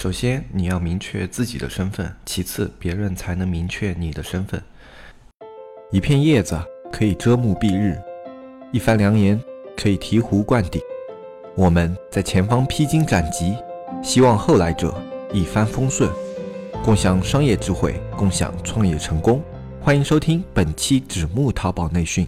首先，你要明确自己的身份；其次，别人才能明确你的身份。一片叶子可以遮目蔽日，一番良言可以醍醐灌顶。我们在前方披荆斩棘，希望后来者一帆风顺，共享商业智慧，共享创业成功。欢迎收听本期纸木淘宝内训。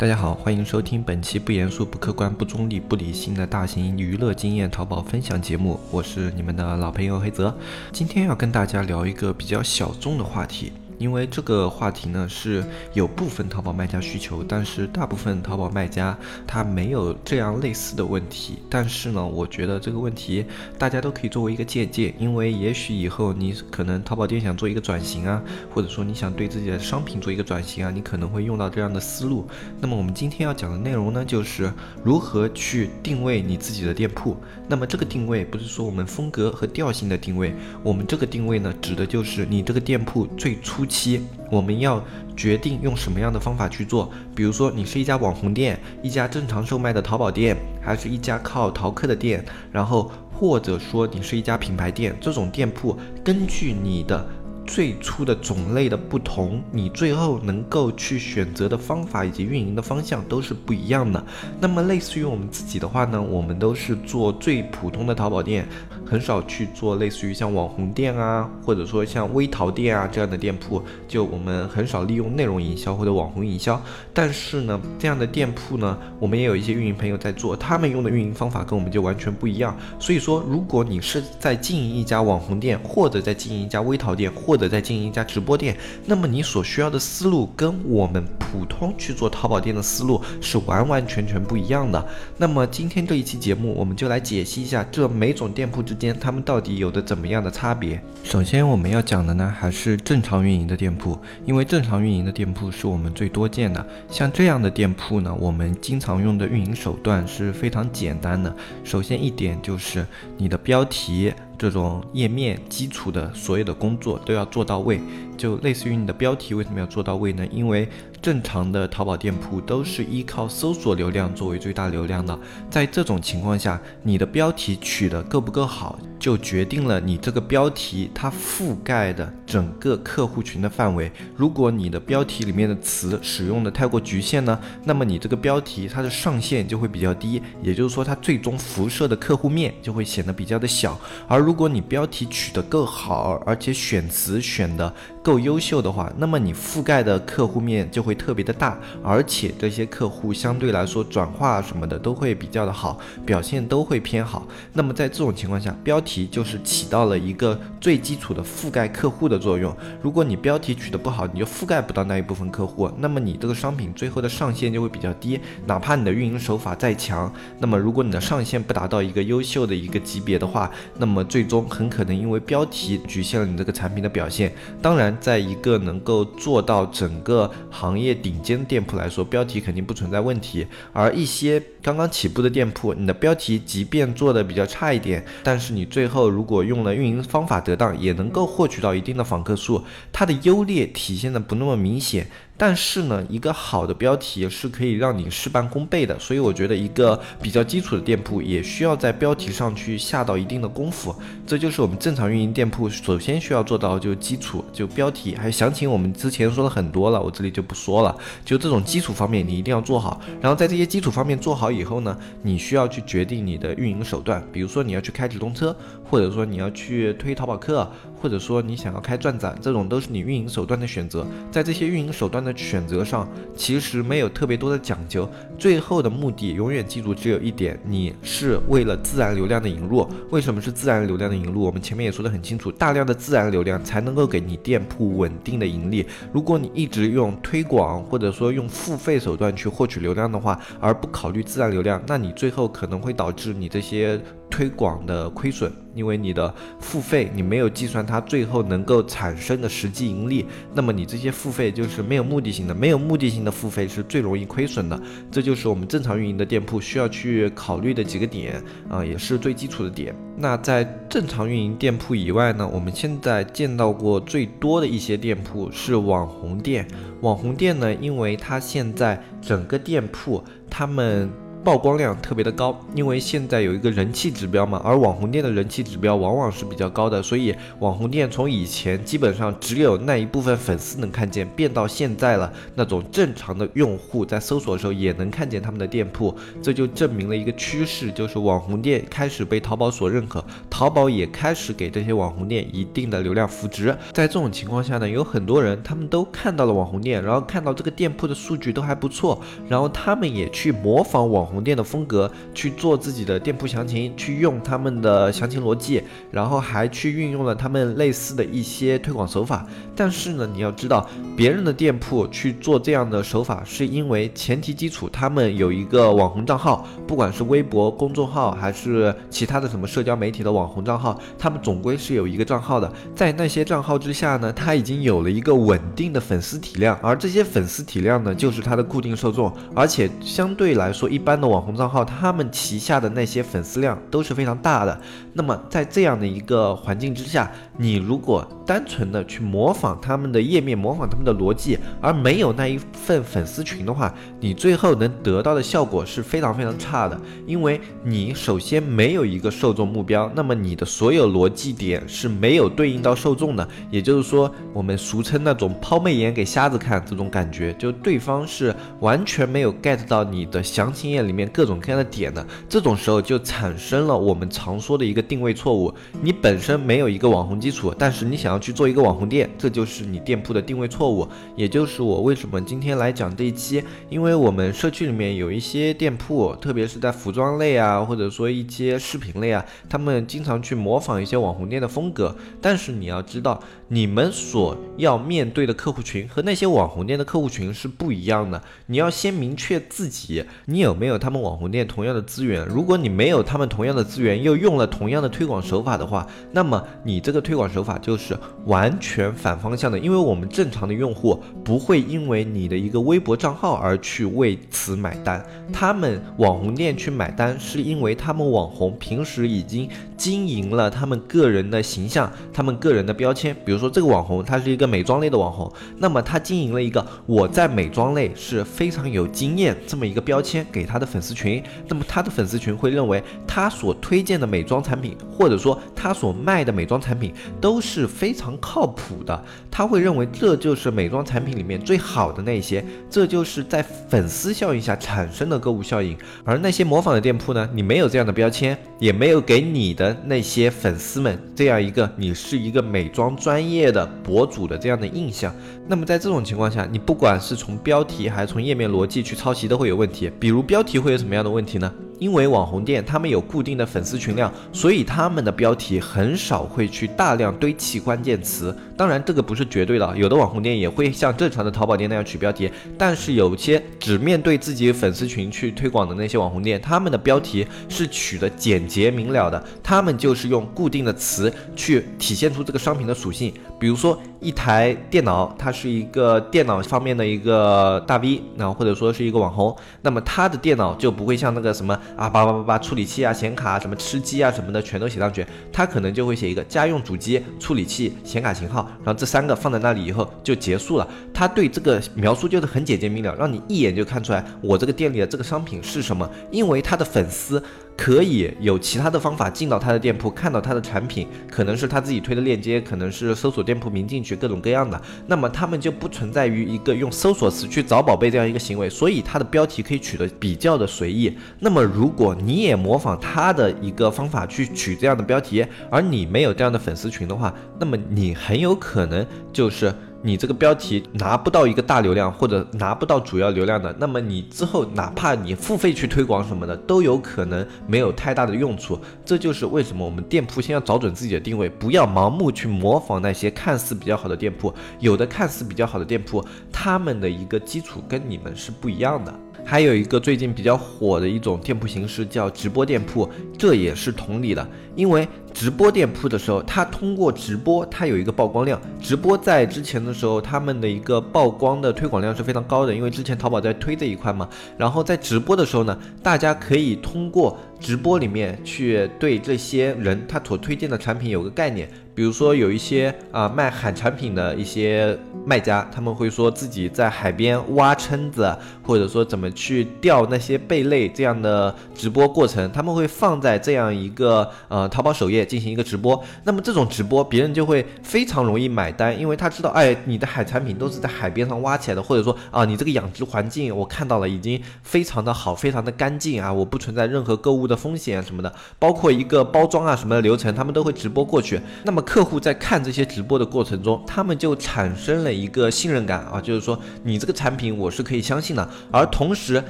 大家好，欢迎收听本期不严肃、不客观、不中立、不理性的大型娱乐经验淘宝分享节目。我是你们的老朋友黑泽，今天要跟大家聊一个比较小众的话题。因为这个话题呢是有部分淘宝卖家需求，但是大部分淘宝卖家他没有这样类似的问题。但是呢，我觉得这个问题大家都可以作为一个借鉴，因为也许以后你可能淘宝店想做一个转型啊，或者说你想对自己的商品做一个转型啊，你可能会用到这样的思路。那么我们今天要讲的内容呢，就是如何去定位你自己的店铺。那么这个定位不是说我们风格和调性的定位，我们这个定位呢，指的就是你这个店铺最初。期我们要决定用什么样的方法去做，比如说你是一家网红店，一家正常售卖的淘宝店，还是一家靠淘客的店，然后或者说你是一家品牌店，这种店铺根据你的最初的种类的不同，你最后能够去选择的方法以及运营的方向都是不一样的。那么类似于我们自己的话呢，我们都是做最普通的淘宝店。很少去做类似于像网红店啊，或者说像微淘店啊这样的店铺，就我们很少利用内容营销或者网红营销。但是呢，这样的店铺呢，我们也有一些运营朋友在做，他们用的运营方法跟我们就完全不一样。所以说，如果你是在经营一家网红店，或者在经营一家微淘店，或者在经营一家直播店，那么你所需要的思路跟我们普通去做淘宝店的思路是完完全全不一样的。那么今天这一期节目，我们就来解析一下这每种店铺之。间他们到底有着怎么样的差别？首先我们要讲的呢，还是正常运营的店铺，因为正常运营的店铺是我们最多见的。像这样的店铺呢，我们经常用的运营手段是非常简单的。首先一点就是你的标题这种页面基础的所有的工作都要做到位。就类似于你的标题为什么要做到位呢？因为正常的淘宝店铺都是依靠搜索流量作为最大流量的，在这种情况下，你的标题取得够不够好，就决定了你这个标题它覆盖的整个客户群的范围。如果你的标题里面的词使用的太过局限呢，那么你这个标题它的上限就会比较低，也就是说它最终辐射的客户面就会显得比较的小。而如果你标题取得够好，而且选词选的够优秀的话，那么你覆盖的客户面就会特别的大，而且这些客户相对来说转化什么的都会比较的好，表现都会偏好。那么在这种情况下，标题就是起到了一个最基础的覆盖客户的作用。如果你标题取得不好，你就覆盖不到那一部分客户，那么你这个商品最后的上限就会比较低。哪怕你的运营手法再强，那么如果你的上限不达到一个优秀的一个级别的话，那么最终很可能因为标题局限了你这个产品的表现。当然。在一个能够做到整个行业顶尖店铺来说，标题肯定不存在问题。而一些刚刚起步的店铺，你的标题即便做的比较差一点，但是你最后如果用了运营方法得当，也能够获取到一定的访客数，它的优劣体现的不那么明显。但是呢，一个好的标题是可以让你事半功倍的，所以我觉得一个比较基础的店铺也需要在标题上去下到一定的功夫。这就是我们正常运营店铺首先需要做到，就基础，就标题。还有详情我们之前说了很多了，我这里就不说了。就这种基础方面你一定要做好，然后在这些基础方面做好以后呢，你需要去决定你的运营手段，比如说你要去开直通车，或者说你要去推淘宝客，或者说你想要开转展，这种都是你运营手段的选择。在这些运营手段的选择上其实没有特别多的讲究，最后的目的永远记住只有一点，你是为了自然流量的引入。为什么是自然流量的引入？我们前面也说得很清楚，大量的自然流量才能够给你店铺稳定的盈利。如果你一直用推广或者说用付费手段去获取流量的话，而不考虑自然流量，那你最后可能会导致你这些。推广的亏损，因为你的付费你没有计算它最后能够产生的实际盈利，那么你这些付费就是没有目的性的，没有目的性的付费是最容易亏损的。这就是我们正常运营的店铺需要去考虑的几个点啊，也是最基础的点。那在正常运营店铺以外呢，我们现在见到过最多的一些店铺是网红店。网红店呢，因为它现在整个店铺他们。曝光量特别的高，因为现在有一个人气指标嘛，而网红店的人气指标往往是比较高的，所以网红店从以前基本上只有那一部分粉丝能看见，变到现在了，那种正常的用户在搜索的时候也能看见他们的店铺，这就证明了一个趋势，就是网红店开始被淘宝所认可，淘宝也开始给这些网红店一定的流量扶持。在这种情况下呢，有很多人他们都看到了网红店，然后看到这个店铺的数据都还不错，然后他们也去模仿网。红店的风格去做自己的店铺详情，去用他们的详情逻辑，然后还去运用了他们类似的一些推广手法。但是呢，你要知道，别人的店铺去做这样的手法，是因为前提基础他们有一个网红账号，不管是微博公众号还是其他的什么社交媒体的网红账号，他们总归是有一个账号的。在那些账号之下呢，他已经有了一个稳定的粉丝体量，而这些粉丝体量呢，就是他的固定受众，而且相对来说一般。的网红账号，他们旗下的那些粉丝量都是非常大的。那么在这样的一个环境之下，你如果单纯的去模仿他们的页面，模仿他们的逻辑，而没有那一份粉丝群的话，你最后能得到的效果是非常非常差的。因为你首先没有一个受众目标，那么你的所有逻辑点是没有对应到受众的。也就是说，我们俗称那种抛媚眼给瞎子看这种感觉，就对方是完全没有 get 到你的详情页里面各种各样的点的。这种时候就产生了我们常说的一个定位错误。你本身没有一个网红基础，但是你想要去做一个网红店，这就是你店铺的定位错误，也就是我为什么今天来讲这一期，因为我们社区里面有一些店铺，特别是在服装类啊，或者说一些饰品类啊，他们经常去模仿一些网红店的风格，但是你要知道，你们所要面对的客户群和那些网红店的客户群是不一样的，你要先明确自己，你有没有他们网红店同样的资源，如果你没有他们同样的资源，又用了同样的推广手法的话，那么你这个推广手法就是完全反方向的，因为我们正常的用户不会因为你的一个微博账号而去为此买单，他们网红店去买单是因为他们网红平时已经经营了他们个人的形象，他们个人的标签，比如说这个网红他是一个美妆类的网红，那么他经营了一个我在美妆类是非常有经验这么一个标签给他的粉丝群，那么他的粉丝群会认为他所推荐的美妆产品，或者说他所卖的美妆产品都是非常靠谱的，他会认为这就是美妆产品里面最好的那些，这就是在粉丝效应下产生的购物效应。而那些模仿的店铺呢，你没有这样的标签，也没有给你的那些粉丝们这样一个你是一个美妆专业的博主的这样的印象。那么在这种情况下，你不管是从标题还是从页面逻辑去抄袭都会有问题。比如标题会有什么样的问题呢？因为网红店他们有固定的粉丝群量，所以他们的标题很少会去大量堆砌关键词。当然，这个不是绝对的，有的网红店也会像正常的淘宝店那样取标题。但是有些只面对自己粉丝群去推广的那些网红店，他们的标题是取的简洁明了的，他们就是用固定的词去体现出这个商品的属性。比如说一台电脑，它是一个电脑方面的一个大 V，那或者说是一个网红，那么他的电脑就不会像那个什么。啊，叭叭叭叭，处理器啊，显卡啊什么吃鸡啊什么的，全都写上去。他可能就会写一个家用主机、处理器、显卡型号，然后这三个放在那里以后就结束了。他对这个描述就是很简洁明了，让你一眼就看出来我这个店里的这个商品是什么。因为他的粉丝。可以有其他的方法进到他的店铺，看到他的产品，可能是他自己推的链接，可能是搜索店铺名进去，各种各样的。那么他们就不存在于一个用搜索词去找宝贝这样一个行为，所以他的标题可以取得比较的随意。那么如果你也模仿他的一个方法去取这样的标题，而你没有这样的粉丝群的话，那么你很有可能就是。你这个标题拿不到一个大流量，或者拿不到主要流量的，那么你之后哪怕你付费去推广什么的，都有可能没有太大的用处。这就是为什么我们店铺先要找准自己的定位，不要盲目去模仿那些看似比较好的店铺。有的看似比较好的店铺，他们的一个基础跟你们是不一样的。还有一个最近比较火的一种店铺形式叫直播店铺，这也是同理的。因为直播店铺的时候，它通过直播，它有一个曝光量。直播在之前的时候，他们的一个曝光的推广量是非常高的，因为之前淘宝在推这一块嘛。然后在直播的时候呢，大家可以通过直播里面去对这些人他所推荐的产品有个概念。比如说有一些啊卖海产品的一些卖家，他们会说自己在海边挖蛏子，或者说怎么去钓那些贝类这样的直播过程，他们会放在这样一个呃淘宝首页进行一个直播。那么这种直播别人就会非常容易买单，因为他知道，哎，你的海产品都是在海边上挖起来的，或者说啊你这个养殖环境我看到了已经非常的好，非常的干净啊，我不存在任何购物的风险什么的，包括一个包装啊什么的流程，他们都会直播过去。那么客户在看这些直播的过程中，他们就产生了一个信任感啊，就是说你这个产品我是可以相信的，而同时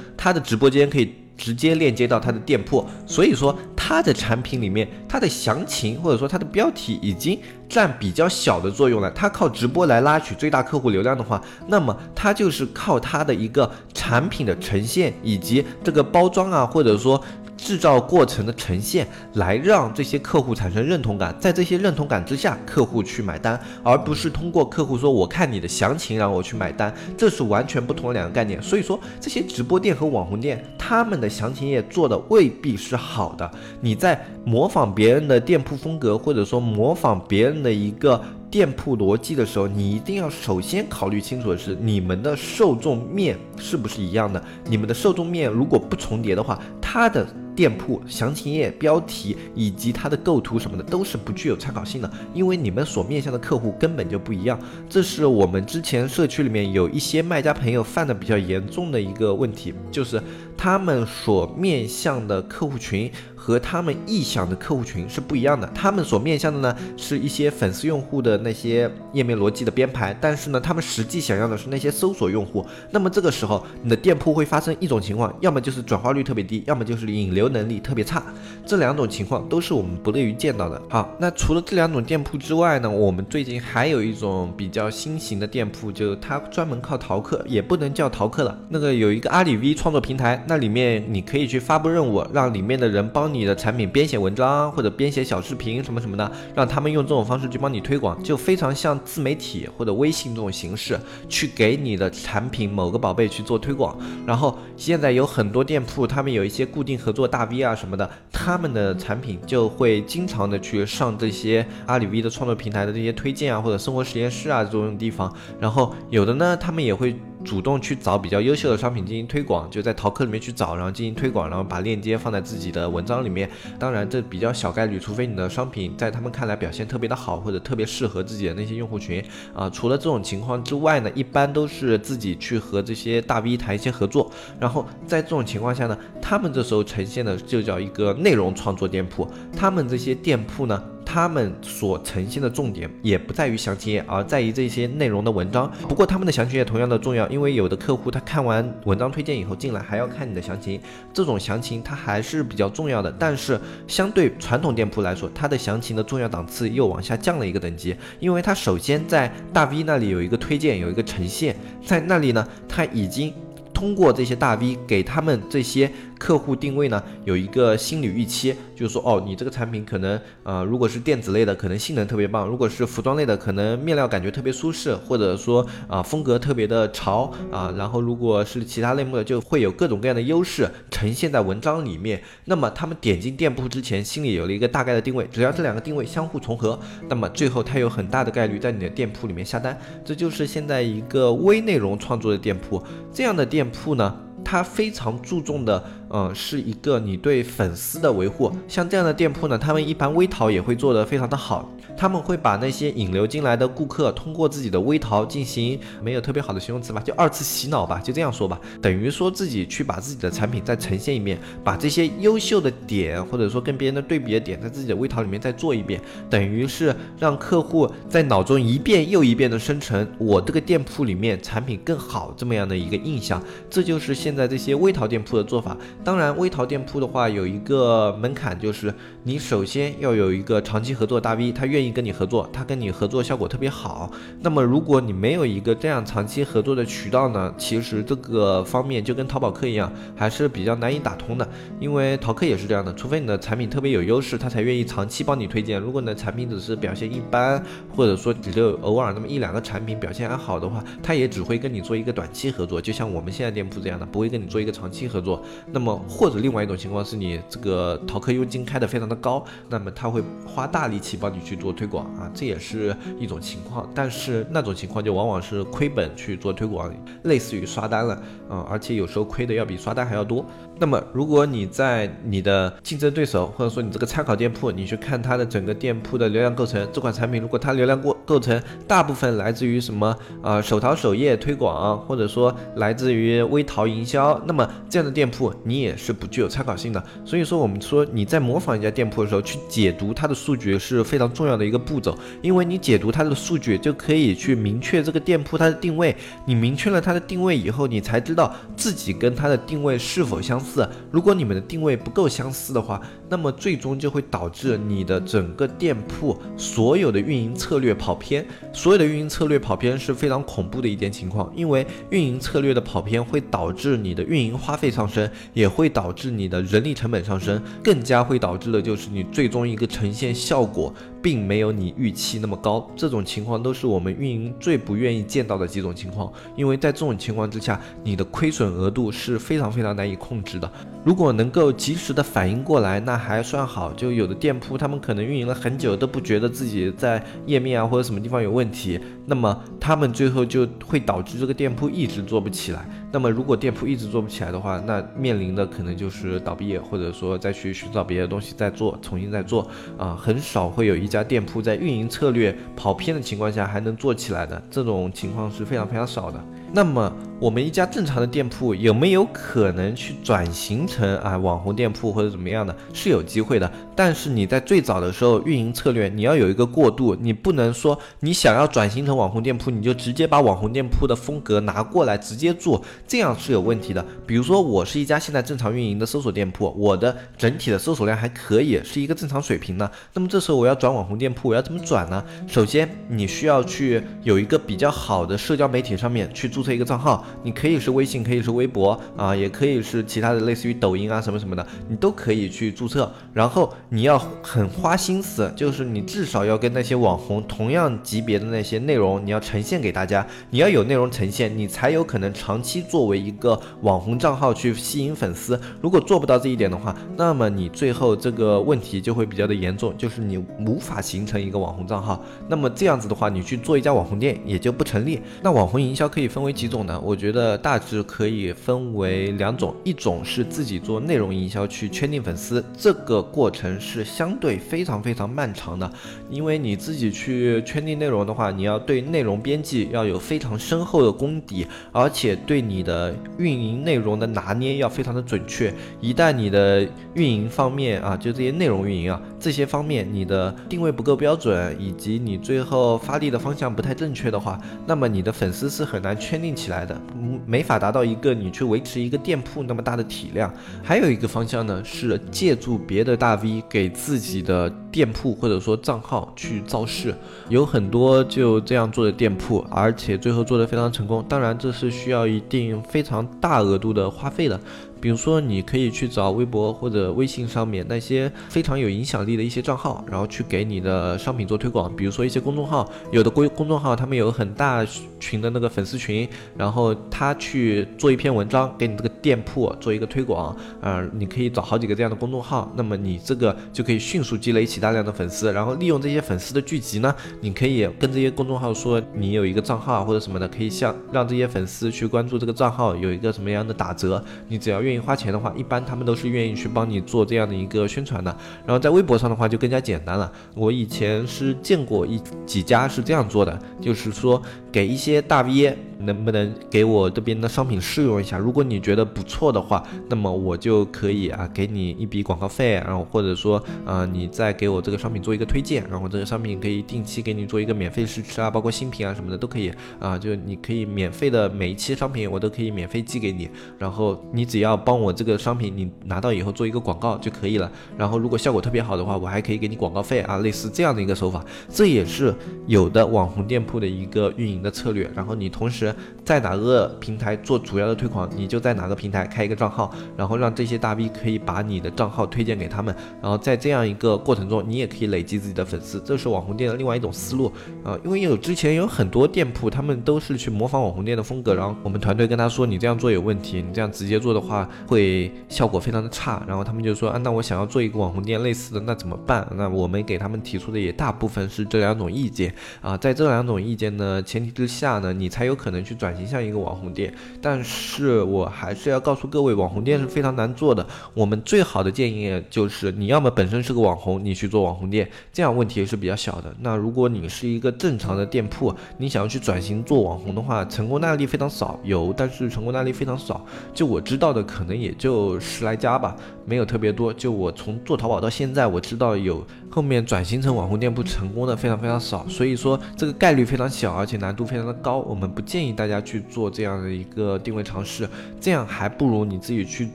他的直播间可以直接链接到他的店铺，所以说他的产品里面它的详情或者说它的标题已经占比较小的作用了。他靠直播来拉取最大客户流量的话，那么他就是靠他的一个产品的呈现以及这个包装啊，或者说。制造过程的呈现，来让这些客户产生认同感，在这些认同感之下，客户去买单，而不是通过客户说我看你的详情让我去买单，这是完全不同的两个概念。所以说，这些直播店和网红店，他们的详情页做的未必是好的。你在模仿别人的店铺风格，或者说模仿别人的一个。店铺逻辑的时候，你一定要首先考虑清楚的是你们的受众面是不是一样的。你们的受众面如果不重叠的话，它的店铺详情页、标题以及它的构图什么的都是不具有参考性的，因为你们所面向的客户根本就不一样。这是我们之前社区里面有一些卖家朋友犯的比较严重的一个问题，就是他们所面向的客户群。和他们臆想的客户群是不一样的，他们所面向的呢是一些粉丝用户的那些页面逻辑的编排，但是呢，他们实际想要的是那些搜索用户。那么这个时候，你的店铺会发生一种情况，要么就是转化率特别低，要么就是引流能力特别差。这两种情况都是我们不乐于见到的。好，那除了这两种店铺之外呢，我们最近还有一种比较新型的店铺，就它专门靠淘客，也不能叫淘客了。那个有一个阿里 V 创作平台，那里面你可以去发布任务，让里面的人帮。你的产品编写文章或者编写小视频什么什么的，让他们用这种方式去帮你推广，就非常像自媒体或者微信这种形式去给你的产品某个宝贝去做推广。然后现在有很多店铺，他们有一些固定合作大 V 啊什么的，他们的产品就会经常的去上这些阿里 V 的创作平台的这些推荐啊，或者生活实验室啊这种地方。然后有的呢，他们也会。主动去找比较优秀的商品进行推广，就在淘客里面去找，然后进行推广，然后把链接放在自己的文章里面。当然，这比较小概率，除非你的商品在他们看来表现特别的好，或者特别适合自己的那些用户群啊。除了这种情况之外呢，一般都是自己去和这些大 V 谈一些合作。然后在这种情况下呢，他们这时候呈现的就叫一个内容创作店铺。他们这些店铺呢。他们所呈现的重点也不在于详情页，而在于这些内容的文章。不过他们的详情页同样的重要，因为有的客户他看完文章推荐以后进来还要看你的详情，这种详情它还是比较重要的。但是相对传统店铺来说，它的详情的重要档次又往下降了一个等级，因为它首先在大 V 那里有一个推荐，有一个呈现，在那里呢，它已经通过这些大 V 给他们这些。客户定位呢有一个心理预期，就是说哦，你这个产品可能呃，如果是电子类的，可能性能特别棒；如果是服装类的，可能面料感觉特别舒适，或者说啊风格特别的潮啊。然后如果是其他类目的，就会有各种各样的优势呈现在文章里面。那么他们点进店铺之前，心里有了一个大概的定位，只要这两个定位相互重合，那么最后他有很大的概率在你的店铺里面下单。这就是现在一个微内容创作的店铺，这样的店铺呢。它非常注重的，嗯，是一个你对粉丝的维护。像这样的店铺呢，他们一般微淘也会做得非常的好。他们会把那些引流进来的顾客，通过自己的微淘进行，没有特别好的形容词吧，就二次洗脑吧，就这样说吧。等于说自己去把自己的产品再呈现一遍，把这些优秀的点，或者说跟别人的对比的点，在自己的微淘里面再做一遍，等于是让客户在脑中一遍又一遍的生成我这个店铺里面产品更好这么样的一个印象。这就是现在这些微淘店铺的做法。当然，微淘店铺的话有一个门槛，就是你首先要有一个长期合作大 V，他愿意跟你合作，他跟你合作效果特别好。那么如果你没有一个这样长期合作的渠道呢，其实这个方面就跟淘宝客一样，还是比较难以打通的。因为淘客也是这样的，除非你的产品特别有优势，他才愿意长期帮你推荐。如果你的产品只是表现一般，或者说只有偶尔那么一两个产品表现还好的话，他也只会跟你做一个短期合作，就像我们现在店铺这样的，不会跟你做一个长期合作。那么或者另外一种情况是你这个淘客佣金开的非常的高，那么他会花大力气帮你去做推广啊，这也是一种情况。但是那种情况就往往是亏本去做推广，类似于刷单了嗯，而且有时候亏的要比刷单还要多。那么如果你在你的竞争对手或者说你这个参考店铺，你去看它的整个店铺的流量构成，这款产品如果它流量过构成大部分来自于什么啊手淘首页推广，或者说来自于微淘营销，那么这样的店铺你也是不具有参考性的。所以说我们说你在模仿一家店铺的时候，去解读它的数据是非常重要的一个步骤，因为你解读它的数据就可以去明确这个店铺它的定位。你明确了它的定位以后，你才知道自己跟它的定位是否相符似。如果你们的定位不够相似的话，那么最终就会导致你的整个店铺所有的运营策略跑偏。所有的运营策略跑偏是非常恐怖的一点情况，因为运营策略的跑偏会导致你的运营花费上升，也会导致你的人力成本上升，更加会导致的就是你最终一个呈现效果并没有你预期那么高。这种情况都是我们运营最不愿意见到的几种情况，因为在这种情况之下，你的亏损额度是非常非常难以控制的。如果能够及时的反应过来，那还算好。就有的店铺，他们可能运营了很久都不觉得自己在页面啊或者什么地方有问题，那么他们最后就会导致这个店铺一直做不起来。那么如果店铺一直做不起来的话，那面临的可能就是倒闭，或者说再去寻找别的东西再做，重新再做啊。很少会有一家店铺在运营策略跑偏的情况下还能做起来的，这种情况是非常非常少的。那么我们一家正常的店铺有没有可能去转型成啊网红店铺或者怎么样的？是有机会的。但是你在最早的时候运营策略你要有一个过渡，你不能说你想要转型成网红店铺，你就直接把网红店铺的风格拿过来直接做，这样是有问题的。比如说我是一家现在正常运营的搜索店铺，我的整体的搜索量还可以，是一个正常水平呢。那么这时候我要转网红店铺，我要怎么转呢？首先你需要去有一个比较好的社交媒体上面去做注册一个账号，你可以是微信，可以是微博啊，也可以是其他的类似于抖音啊什么什么的，你都可以去注册，然后。你要很花心思，就是你至少要跟那些网红同样级别的那些内容，你要呈现给大家。你要有内容呈现，你才有可能长期作为一个网红账号去吸引粉丝。如果做不到这一点的话，那么你最后这个问题就会比较的严重，就是你无法形成一个网红账号。那么这样子的话，你去做一家网红店也就不成立。那网红营销可以分为几种呢？我觉得大致可以分为两种，一种是自己做内容营销去圈定粉丝，这个过程。是相对非常非常漫长的，因为你自己去圈定内容的话，你要对内容编辑要有非常深厚的功底，而且对你的运营内容的拿捏要非常的准确。一旦你的运营方面啊，就这些内容运营啊这些方面你的定位不够标准，以及你最后发力的方向不太正确的话，那么你的粉丝是很难圈定起来的，没法达到一个你去维持一个店铺那么大的体量。还有一个方向呢，是借助别的大 V。给自己的店铺或者说账号去造势，有很多就这样做的店铺，而且最后做的非常成功。当然，这是需要一定非常大额度的花费的。比如说，你可以去找微博或者微信上面那些非常有影响力的一些账号，然后去给你的商品做推广。比如说一些公众号，有的公公众号他们有很大群的那个粉丝群，然后他去做一篇文章，给你这个店铺做一个推广。啊，你可以找好几个这样的公众号，那么你这个就可以迅速积累起大量的粉丝，然后利用这些粉丝的聚集呢，你可以跟这些公众号说你有一个账号或者什么的，可以向让这些粉丝去关注这个账号，有一个什么样的打折，你只要愿。愿意花钱的话，一般他们都是愿意去帮你做这样的一个宣传的。然后在微博上的话就更加简单了。我以前是见过一几家是这样做的，就是说给一些大 V 能不能给我这边的商品试用一下？如果你觉得不错的话，那么我就可以啊给你一笔广告费，然后或者说呃你再给我这个商品做一个推荐，然后这个商品可以定期给你做一个免费试吃啊，包括新品啊什么的都可以啊，就你可以免费的每一期商品我都可以免费寄给你，然后你只要帮我这个商品你拿到以后做一个广告就可以了，然后如果效果特别好的话，我还可以给你广告费啊，类似这样的一个手法，这也是有的网红店铺的一个运营的策略，然后你同时在哪个平台做主要的推广，你就在哪个平台开一个账号，然后让这些大 V 可以把你的账号推荐给他们，然后在这样一个过程中，你也可以累积自己的粉丝，这是网红店的另外一种思路啊。因为有之前有很多店铺，他们都是去模仿网红店的风格，然后我们团队跟他说，你这样做有问题，你这样直接做的话会效果非常的差，然后他们就说啊，那我想要做一个网红店类似的，那怎么办？那我们给他们提出的也大部分是这两种意见啊，在这两种意见呢前提之下呢，你才有可能去转型向一个网红店。但是我还是要告诉各位，网红店是非常难做的。我们最好的建议就是，你要么本身是个网红，你去做网红店，这样问题是比较小的。那如果你是一个正常的店铺，你想要去转型做网红的话，成功案例非常少，有，但是成功案例非常少。就我知道的，可能也就十来家吧，没有特别多。就我从做淘宝到现在，我知道有。后面转型成网红店铺成功的非常非常少，所以说这个概率非常小，而且难度非常的高。我们不建议大家去做这样的一个定位尝试，这样还不如你自己去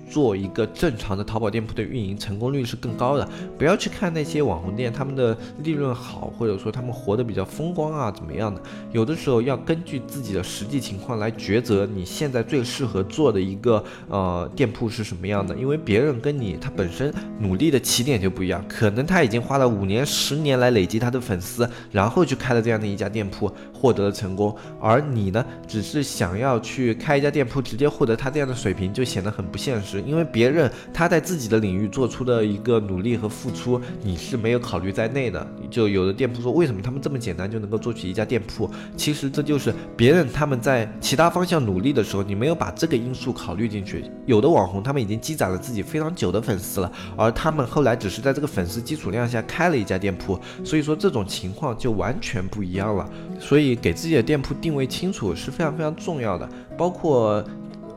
做一个正常的淘宝店铺的运营，成功率是更高的。不要去看那些网红店，他们的利润好，或者说他们活得比较风光啊，怎么样的？有的时候要根据自己的实际情况来抉择你现在最适合做的一个呃店铺是什么样的，因为别人跟你他本身努力的起点就不一样，可能他已经花了。五年、十年来累积他的粉丝，然后去开了这样的一家店铺，获得了成功。而你呢，只是想要去开一家店铺，直接获得他这样的水平，就显得很不现实。因为别人他在自己的领域做出的一个努力和付出，你是没有考虑在内的。就有的店铺说，为什么他们这么简单就能够做起一家店铺？其实这就是别人他们在其他方向努力的时候，你没有把这个因素考虑进去。有有的网红他们已经积攒了自己非常久的粉丝了，而他们后来只是在这个粉丝基础量下。开了一家店铺，所以说这种情况就完全不一样了。所以给自己的店铺定位清楚是非常非常重要的。包括，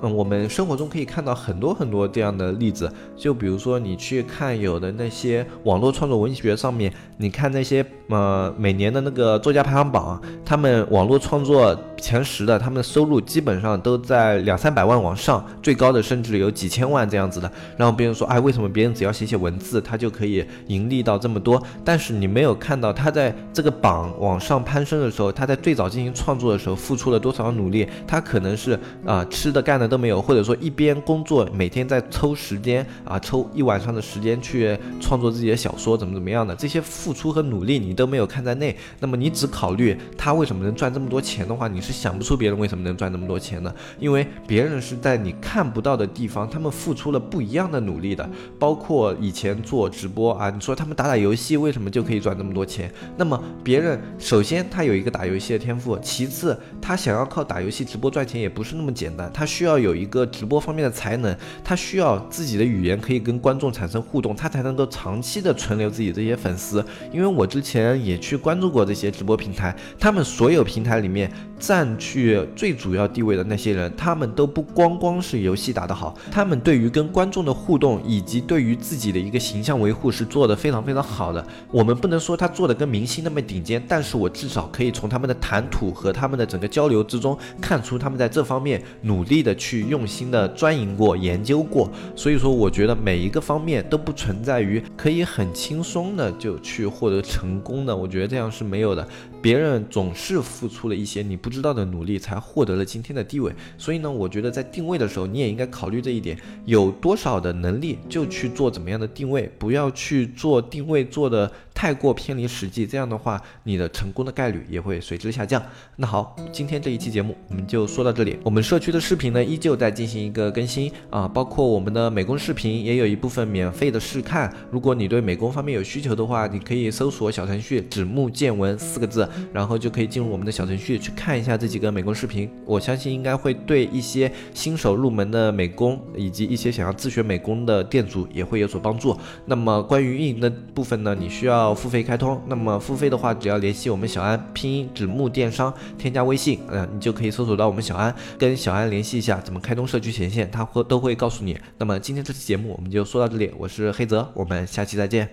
嗯，我们生活中可以看到很多很多这样的例子。就比如说你去看有的那些网络创作文学上面，你看那些呃每年的那个作家排行榜，他们网络创作。前十的，他们的收入基本上都在两三百万往上，最高的甚至有几千万这样子的。然后别人说，哎，为什么别人只要写写文字，他就可以盈利到这么多？但是你没有看到他在这个榜往上攀升的时候，他在最早进行创作的时候付出了多少努力？他可能是啊吃的干的都没有，或者说一边工作，每天在抽时间啊抽一晚上的时间去创作自己的小说，怎么怎么样的？这些付出和努力你都没有看在内。那么你只考虑他为什么能赚这么多钱的话，你是。想不出别人为什么能赚那么多钱呢？因为别人是在你看不到的地方，他们付出了不一样的努力的。包括以前做直播啊，你说他们打打游戏为什么就可以赚那么多钱？那么别人首先他有一个打游戏的天赋，其次他想要靠打游戏直播赚钱也不是那么简单，他需要有一个直播方面的才能，他需要自己的语言可以跟观众产生互动，他才能够长期的存留自己这些粉丝。因为我之前也去关注过这些直播平台，他们所有平台里面。占占据最主要地位的那些人，他们都不光光是游戏打得好，他们对于跟观众的互动以及对于自己的一个形象维护是做得非常非常好的。我们不能说他做的跟明星那么顶尖，但是我至少可以从他们的谈吐和他们的整个交流之中看出他们在这方面努力的去用心的钻研过、研究过。所以说，我觉得每一个方面都不存在于可以很轻松的就去获得成功的，我觉得这样是没有的。别人总是付出了一些你不知道的努力，才获得了今天的地位。所以呢，我觉得在定位的时候，你也应该考虑这一点：有多少的能力就去做怎么样的定位，不要去做定位做的。太过偏离实际，这样的话，你的成功的概率也会随之下降。那好，今天这一期节目我们就说到这里。我们社区的视频呢，依旧在进行一个更新啊，包括我们的美工视频也有一部分免费的试看。如果你对美工方面有需求的话，你可以搜索小程序“指木见闻”四个字，然后就可以进入我们的小程序去看一下这几个美工视频，我相信应该会对一些新手入门的美工，以及一些想要自学美工的店主也会有所帮助。那么关于运营的部分呢，你需要付费开通。那么付费的话，只要联系我们小安，拼音指木电商，添加微信，嗯，你就可以搜索到我们小安，跟小安联系一下怎么开通社区权限，他会都会告诉你。那么今天这期节目我们就说到这里，我是黑泽，我们下期再见。